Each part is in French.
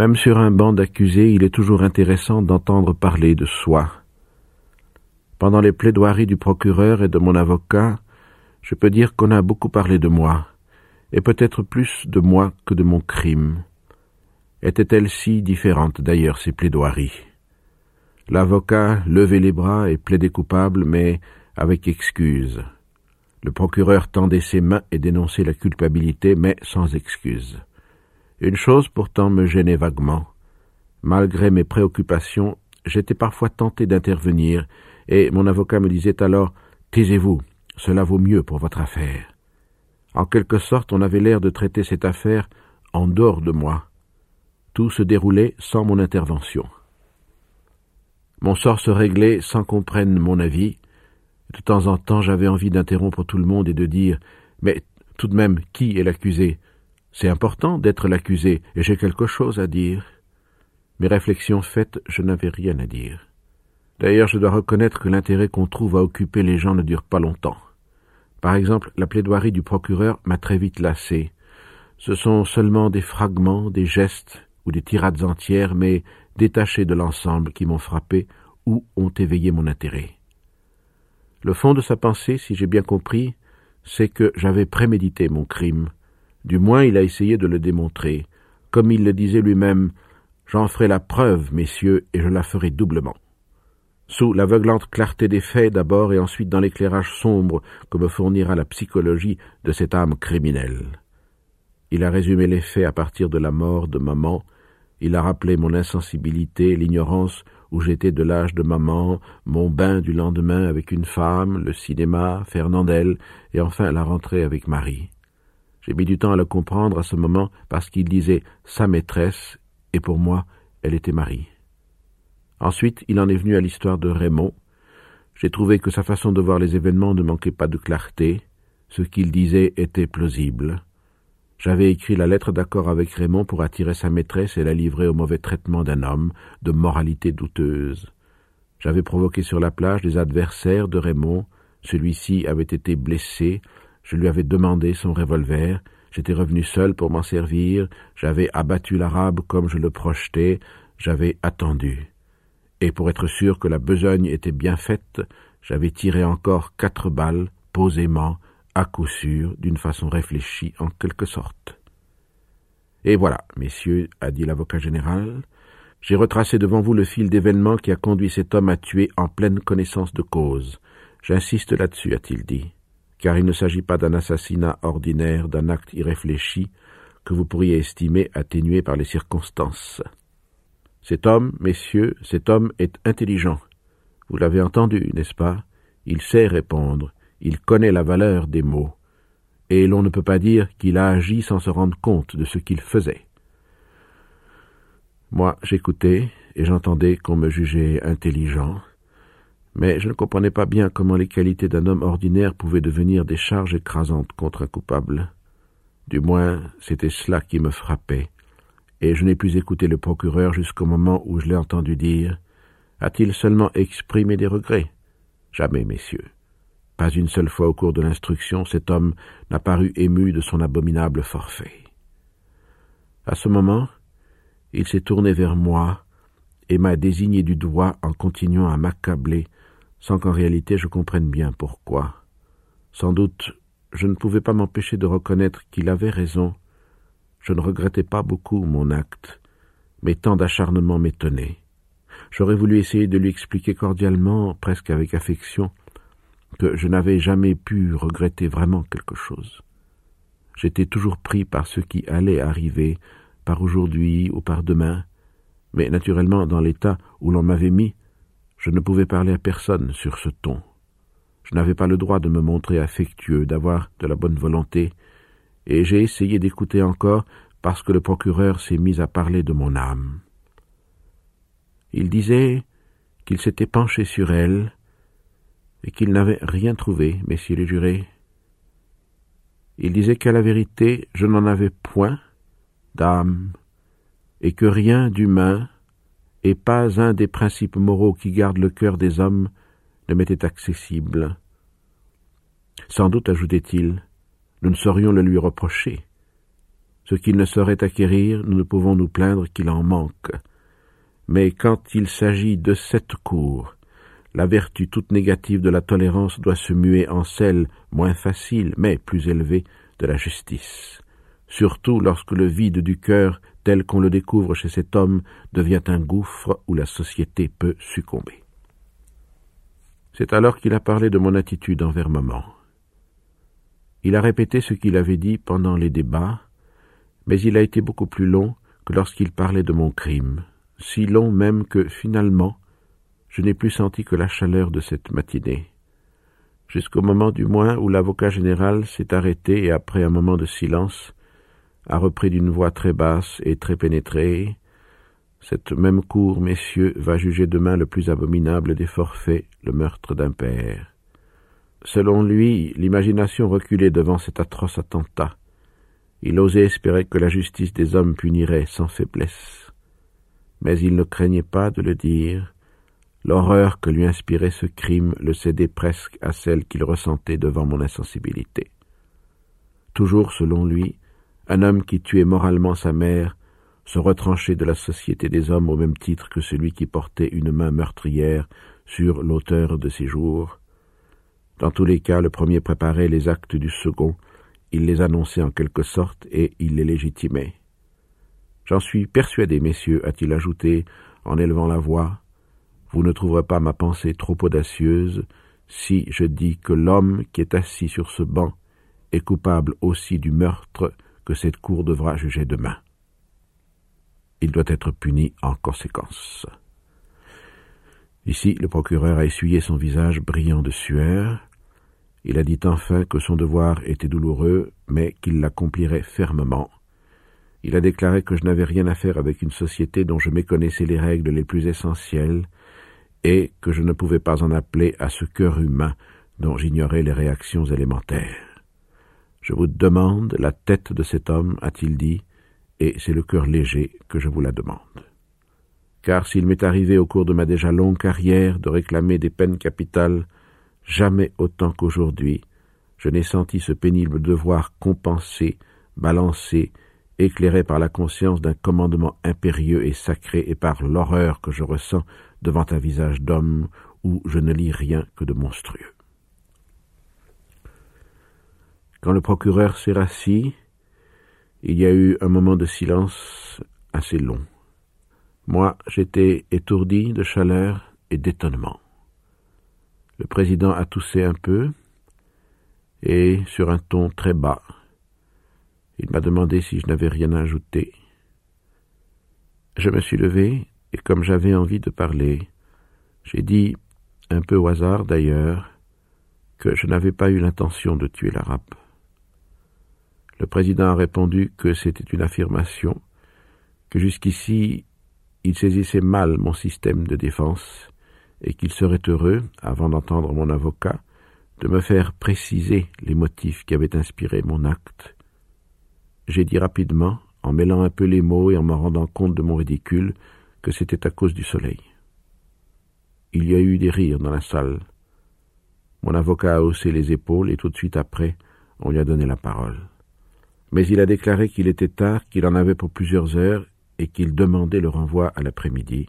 Même sur un banc d'accusés, il est toujours intéressant d'entendre parler de soi. Pendant les plaidoiries du procureur et de mon avocat, je peux dire qu'on a beaucoup parlé de moi, et peut-être plus de moi que de mon crime. Étaient-elles si différentes d'ailleurs ces plaidoiries? L'avocat levait les bras et plaidait coupable, mais avec excuse. Le procureur tendait ses mains et dénonçait la culpabilité, mais sans excuse. Une chose pourtant me gênait vaguement. Malgré mes préoccupations, j'étais parfois tenté d'intervenir, et mon avocat me disait alors Taisez-vous, cela vaut mieux pour votre affaire. En quelque sorte, on avait l'air de traiter cette affaire en dehors de moi. Tout se déroulait sans mon intervention. Mon sort se réglait sans qu'on prenne mon avis. De temps en temps, j'avais envie d'interrompre tout le monde et de dire Mais tout de même, qui est l'accusé? C'est important d'être l'accusé, et j'ai quelque chose à dire. Mes réflexions faites, je n'avais rien à dire. D'ailleurs, je dois reconnaître que l'intérêt qu'on trouve à occuper les gens ne dure pas longtemps. Par exemple, la plaidoirie du procureur m'a très vite lassé. Ce sont seulement des fragments, des gestes ou des tirades entières, mais détachés de l'ensemble qui m'ont frappé ou ont éveillé mon intérêt. Le fond de sa pensée, si j'ai bien compris, c'est que j'avais prémédité mon crime. Du moins il a essayé de le démontrer. Comme il le disait lui-même, j'en ferai la preuve, messieurs, et je la ferai doublement sous l'aveuglante clarté des faits d'abord et ensuite dans l'éclairage sombre que me fournira la psychologie de cette âme criminelle. Il a résumé les faits à partir de la mort de maman, il a rappelé mon insensibilité, l'ignorance où j'étais de l'âge de maman, mon bain du lendemain avec une femme, le cinéma, Fernandel, et enfin la rentrée avec Marie. J'ai mis du temps à le comprendre à ce moment parce qu'il disait sa maîtresse, et pour moi, elle était Marie. Ensuite, il en est venu à l'histoire de Raymond. J'ai trouvé que sa façon de voir les événements ne manquait pas de clarté. Ce qu'il disait était plausible. J'avais écrit la lettre d'accord avec Raymond pour attirer sa maîtresse et la livrer au mauvais traitement d'un homme de moralité douteuse. J'avais provoqué sur la plage des adversaires de Raymond. Celui-ci avait été blessé. Je lui avais demandé son revolver. J'étais revenu seul pour m'en servir. J'avais abattu l'arabe comme je le projetais. J'avais attendu et pour être sûr que la besogne était bien faite, j'avais tiré encore quatre balles, posément, à coup sûr, d'une façon réfléchie en quelque sorte. Et voilà, messieurs, a dit l'avocat général, j'ai retracé devant vous le fil d'événements qui a conduit cet homme à tuer en pleine connaissance de cause. J'insiste là-dessus, a-t-il dit, car il ne s'agit pas d'un assassinat ordinaire, d'un acte irréfléchi, que vous pourriez estimer atténué par les circonstances. Cet homme, messieurs, cet homme est intelligent. Vous l'avez entendu, n'est-ce pas? Il sait répondre, il connaît la valeur des mots, et l'on ne peut pas dire qu'il a agi sans se rendre compte de ce qu'il faisait. Moi, j'écoutais, et j'entendais qu'on me jugeait intelligent, mais je ne comprenais pas bien comment les qualités d'un homme ordinaire pouvaient devenir des charges écrasantes contre un coupable. Du moins, c'était cela qui me frappait, et je n'ai plus écouté le procureur jusqu'au moment où je l'ai entendu dire A-t-il seulement exprimé des regrets? Jamais, messieurs. Pas une seule fois au cours de l'instruction cet homme n'a paru ému de son abominable forfait. À ce moment, il s'est tourné vers moi et m'a désigné du doigt en continuant à m'accabler, sans qu'en réalité je comprenne bien pourquoi. Sans doute je ne pouvais pas m'empêcher de reconnaître qu'il avait raison, je ne regrettais pas beaucoup mon acte, mais tant d'acharnement m'étonnait. J'aurais voulu essayer de lui expliquer cordialement, presque avec affection, que je n'avais jamais pu regretter vraiment quelque chose. J'étais toujours pris par ce qui allait arriver, par aujourd'hui ou par demain, mais naturellement dans l'état où l'on m'avait mis, je ne pouvais parler à personne sur ce ton. Je n'avais pas le droit de me montrer affectueux, d'avoir de la bonne volonté, et j'ai essayé d'écouter encore parce que le procureur s'est mis à parler de mon âme. Il disait qu'il s'était penché sur elle et qu'il n'avait rien trouvé, messieurs les jurés. Il disait qu'à la vérité je n'en avais point d'âme et que rien d'humain et pas un des principes moraux qui gardent le cœur des hommes ne m'était accessible. Sans doute, ajoutait-il, nous ne saurions le lui reprocher. Ce qu'il ne saurait acquérir, nous ne pouvons nous plaindre qu'il en manque. Mais quand il s'agit de cette cour, la vertu toute négative de la tolérance doit se muer en celle, moins facile, mais plus élevée, de la justice. Surtout lorsque le vide du cœur, tel qu'on le découvre chez cet homme, devient un gouffre où la société peut succomber. C'est alors qu'il a parlé de mon attitude envers maman. Il a répété ce qu'il avait dit pendant les débats, mais il a été beaucoup plus long que lorsqu'il parlait de mon crime, si long même que, finalement, je n'ai plus senti que la chaleur de cette matinée. Jusqu'au moment du moins où l'avocat général s'est arrêté et après un moment de silence, a repris d'une voix très basse et très pénétrée cette même cour, messieurs, va juger demain le plus abominable des forfaits, le meurtre d'un père. Selon lui, l'imagination reculait devant cet atroce attentat. Il osait espérer que la justice des hommes punirait sans faiblesse. Mais il ne craignait pas de le dire. L'horreur que lui inspirait ce crime le cédait presque à celle qu'il ressentait devant mon insensibilité. Toujours selon lui, un homme qui tuait moralement sa mère se retrancher de la société des hommes au même titre que celui qui portait une main meurtrière sur l'auteur de ses jours. Dans tous les cas, le premier préparait les actes du second, il les annonçait en quelque sorte et il les légitimait. J'en suis persuadé, messieurs, a-t-il ajouté en élevant la voix, vous ne trouverez pas ma pensée trop audacieuse si je dis que l'homme qui est assis sur ce banc est coupable aussi du meurtre cette cour devra juger demain il doit être puni en conséquence. Ici, le procureur a essuyé son visage brillant de sueur. Il a dit enfin que son devoir était douloureux, mais qu'il l'accomplirait fermement. Il a déclaré que je n'avais rien à faire avec une société dont je méconnaissais les règles les plus essentielles, et que je ne pouvais pas en appeler à ce cœur humain dont j'ignorais les réactions élémentaires. Je vous demande la tête de cet homme, a-t-il dit, et c'est le cœur léger que je vous la demande. Car s'il m'est arrivé au cours de ma déjà longue carrière de réclamer des peines capitales, jamais autant qu'aujourd'hui, je n'ai senti ce pénible devoir compensé, balancé, éclairé par la conscience d'un commandement impérieux et sacré et par l'horreur que je ressens devant un visage d'homme où je ne lis rien que de monstrueux. Quand le procureur s'est rassis, il y a eu un moment de silence assez long. Moi, j'étais étourdi de chaleur et d'étonnement. Le président a toussé un peu, et sur un ton très bas, il m'a demandé si je n'avais rien à ajouter. Je me suis levé, et comme j'avais envie de parler, j'ai dit, un peu au hasard d'ailleurs, que je n'avais pas eu l'intention de tuer l'arabe. Le président a répondu que c'était une affirmation, que jusqu'ici il saisissait mal mon système de défense et qu'il serait heureux, avant d'entendre mon avocat, de me faire préciser les motifs qui avaient inspiré mon acte. J'ai dit rapidement, en mêlant un peu les mots et en me rendant compte de mon ridicule, que c'était à cause du soleil. Il y a eu des rires dans la salle. Mon avocat a haussé les épaules et tout de suite après, on lui a donné la parole mais il a déclaré qu'il était tard, qu'il en avait pour plusieurs heures et qu'il demandait le renvoi à l'après-midi.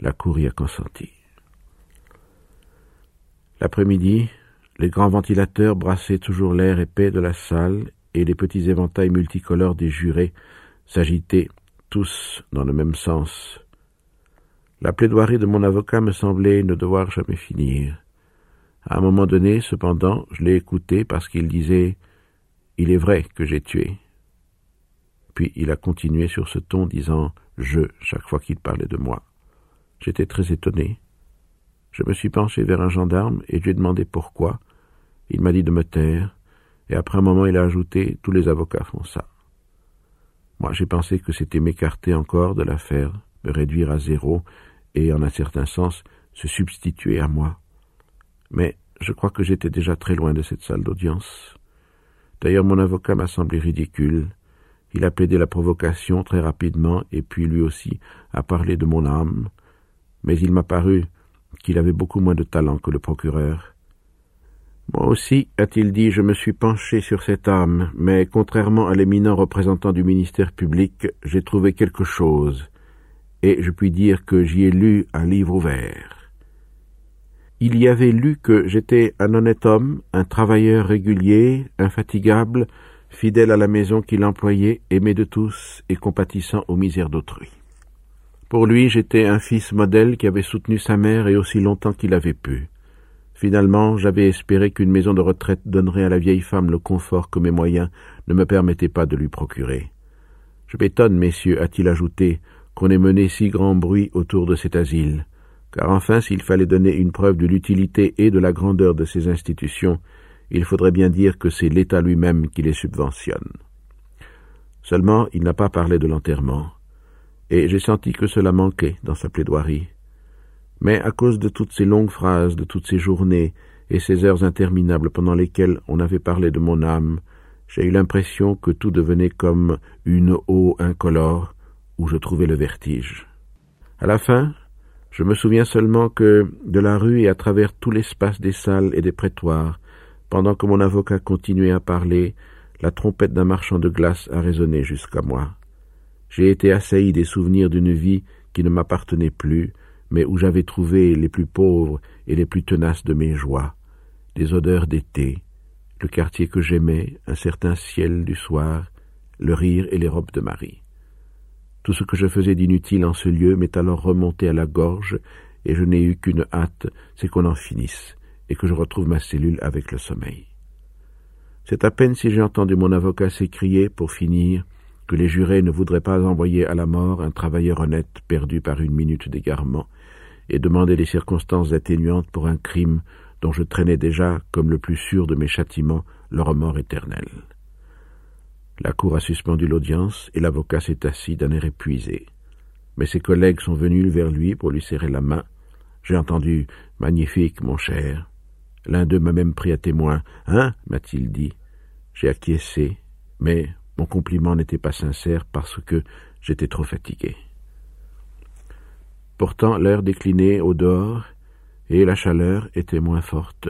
La cour y a consenti. L'après-midi, les grands ventilateurs brassaient toujours l'air épais de la salle et les petits éventails multicolores des jurés s'agitaient tous dans le même sens. La plaidoirie de mon avocat me semblait ne devoir jamais finir. À un moment donné, cependant, je l'ai écouté parce qu'il disait il est vrai que j'ai tué. Puis il a continué sur ce ton, disant je chaque fois qu'il parlait de moi. J'étais très étonné. Je me suis penché vers un gendarme et lui ai demandé pourquoi. Il m'a dit de me taire, et après un moment il a ajouté Tous les avocats font ça. Moi j'ai pensé que c'était m'écarter encore de l'affaire, me réduire à zéro, et en un certain sens se substituer à moi. Mais je crois que j'étais déjà très loin de cette salle d'audience. D'ailleurs, mon avocat m'a semblé ridicule. Il a plaidé la provocation très rapidement, et puis lui aussi a parlé de mon âme. Mais il m'a paru qu'il avait beaucoup moins de talent que le procureur. Moi aussi, a-t-il dit, je me suis penché sur cette âme, mais contrairement à l'éminent représentant du ministère public, j'ai trouvé quelque chose, et je puis dire que j'y ai lu un livre ouvert. Il y avait lu que j'étais un honnête homme, un travailleur régulier, infatigable, fidèle à la maison qu'il employait, aimé de tous et compatissant aux misères d'autrui. Pour lui, j'étais un fils modèle qui avait soutenu sa mère et aussi longtemps qu'il avait pu. Finalement, j'avais espéré qu'une maison de retraite donnerait à la vieille femme le confort que mes moyens ne me permettaient pas de lui procurer. Je m'étonne, messieurs, a-t-il ajouté, qu'on ait mené si grand bruit autour de cet asile, car enfin, s'il fallait donner une preuve de l'utilité et de la grandeur de ces institutions, il faudrait bien dire que c'est l'État lui-même qui les subventionne. Seulement, il n'a pas parlé de l'enterrement, et j'ai senti que cela manquait dans sa plaidoirie. Mais à cause de toutes ces longues phrases, de toutes ces journées et ces heures interminables pendant lesquelles on avait parlé de mon âme, j'ai eu l'impression que tout devenait comme une eau incolore où je trouvais le vertige. À la fin, je me souviens seulement que, de la rue et à travers tout l'espace des salles et des prétoires, pendant que mon avocat continuait à parler, la trompette d'un marchand de glace a résonné jusqu'à moi. J'ai été assailli des souvenirs d'une vie qui ne m'appartenait plus, mais où j'avais trouvé les plus pauvres et les plus tenaces de mes joies, des odeurs d'été, le quartier que j'aimais, un certain ciel du soir, le rire et les robes de Marie. Tout ce que je faisais d'inutile en ce lieu m'est alors remonté à la gorge, et je n'ai eu qu'une hâte, c'est qu'on en finisse, et que je retrouve ma cellule avec le sommeil. C'est à peine si j'ai entendu mon avocat s'écrier, pour finir, que les jurés ne voudraient pas envoyer à la mort un travailleur honnête perdu par une minute d'égarement, et demander les circonstances atténuantes pour un crime dont je traînais déjà, comme le plus sûr de mes châtiments, le remords éternel. La cour a suspendu l'audience, et l'avocat s'est assis d'un air épuisé. Mais ses collègues sont venus vers lui pour lui serrer la main. J'ai entendu Magnifique, mon cher. L'un d'eux m'a même pris à témoin. Hein m'a-t-il dit. J'ai acquiescé, mais mon compliment n'était pas sincère parce que j'étais trop fatigué. Pourtant l'air déclinait au dehors, et la chaleur était moins forte.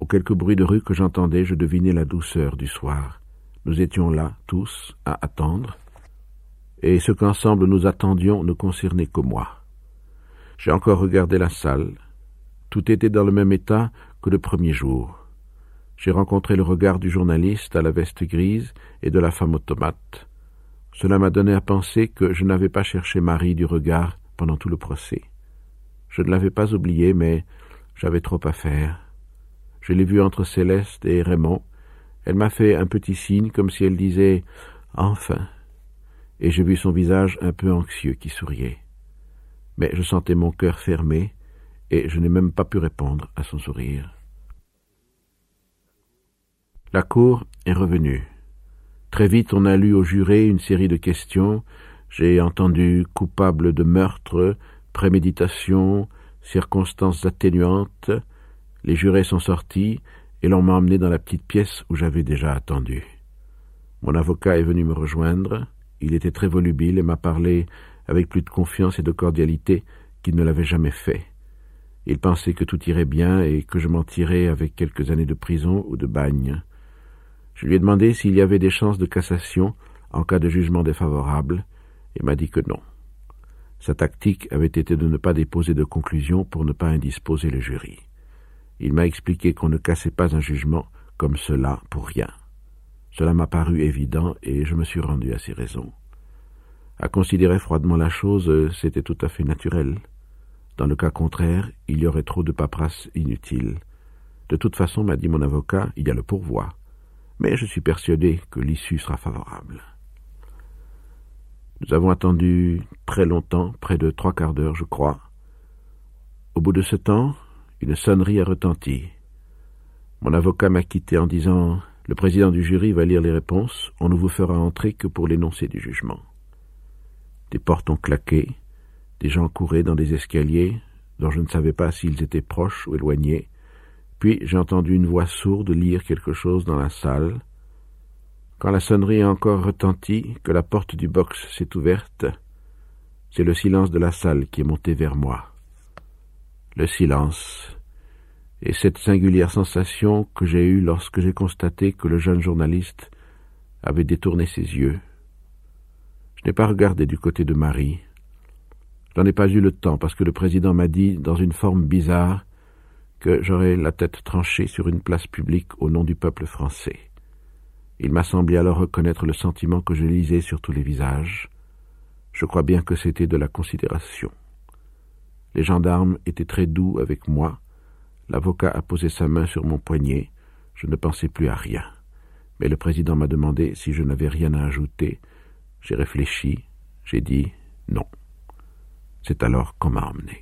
Aux quelques bruits de rue que j'entendais, je devinais la douceur du soir. Nous étions là, tous, à attendre, et ce qu'ensemble nous attendions ne concernait que moi. J'ai encore regardé la salle. Tout était dans le même état que le premier jour. J'ai rencontré le regard du journaliste à la veste grise et de la femme automate. Cela m'a donné à penser que je n'avais pas cherché Marie du regard pendant tout le procès. Je ne l'avais pas oublié, mais j'avais trop à faire. Je l'ai vue entre Céleste et Raymond. Elle m'a fait un petit signe comme si elle disait Enfin. Et j'ai vu son visage un peu anxieux qui souriait. Mais je sentais mon cœur fermé, et je n'ai même pas pu répondre à son sourire. La cour est revenue. Très vite on a lu au juré une série de questions. J'ai entendu coupable de meurtre, préméditation, circonstances atténuantes. Les jurés sont sortis et l'on m'a emmené dans la petite pièce où j'avais déjà attendu. Mon avocat est venu me rejoindre. Il était très volubile et m'a parlé avec plus de confiance et de cordialité qu'il ne l'avait jamais fait. Il pensait que tout irait bien et que je m'en tirais avec quelques années de prison ou de bagne. Je lui ai demandé s'il y avait des chances de cassation en cas de jugement défavorable, et m'a dit que non. Sa tactique avait été de ne pas déposer de conclusion pour ne pas indisposer le jury. Il m'a expliqué qu'on ne cassait pas un jugement comme cela pour rien. Cela m'a paru évident et je me suis rendu à ses raisons. À considérer froidement la chose, c'était tout à fait naturel. Dans le cas contraire, il y aurait trop de paperasse inutile. De toute façon, m'a dit mon avocat, il y a le pourvoi mais je suis persuadé que l'issue sera favorable. Nous avons attendu très longtemps, près de trois quarts d'heure, je crois. Au bout de ce temps, une sonnerie a retenti. Mon avocat m'a quitté en disant Le président du jury va lire les réponses, on ne vous fera entrer que pour l'énoncé du jugement. Des portes ont claqué, des gens couraient dans des escaliers, dont je ne savais pas s'ils étaient proches ou éloignés, puis j'ai entendu une voix sourde lire quelque chose dans la salle. Quand la sonnerie a encore retenti, que la porte du box s'est ouverte, c'est le silence de la salle qui est monté vers moi. Le silence et cette singulière sensation que j'ai eue lorsque j'ai constaté que le jeune journaliste avait détourné ses yeux. Je n'ai pas regardé du côté de Marie. Je n'en ai pas eu le temps parce que le président m'a dit, dans une forme bizarre, que j'aurais la tête tranchée sur une place publique au nom du peuple français. Il m'a semblé alors reconnaître le sentiment que je lisais sur tous les visages. Je crois bien que c'était de la considération. Les gendarmes étaient très doux avec moi, L'avocat a posé sa main sur mon poignet. Je ne pensais plus à rien. Mais le président m'a demandé si je n'avais rien à ajouter. J'ai réfléchi. J'ai dit non. C'est alors qu'on m'a emmené.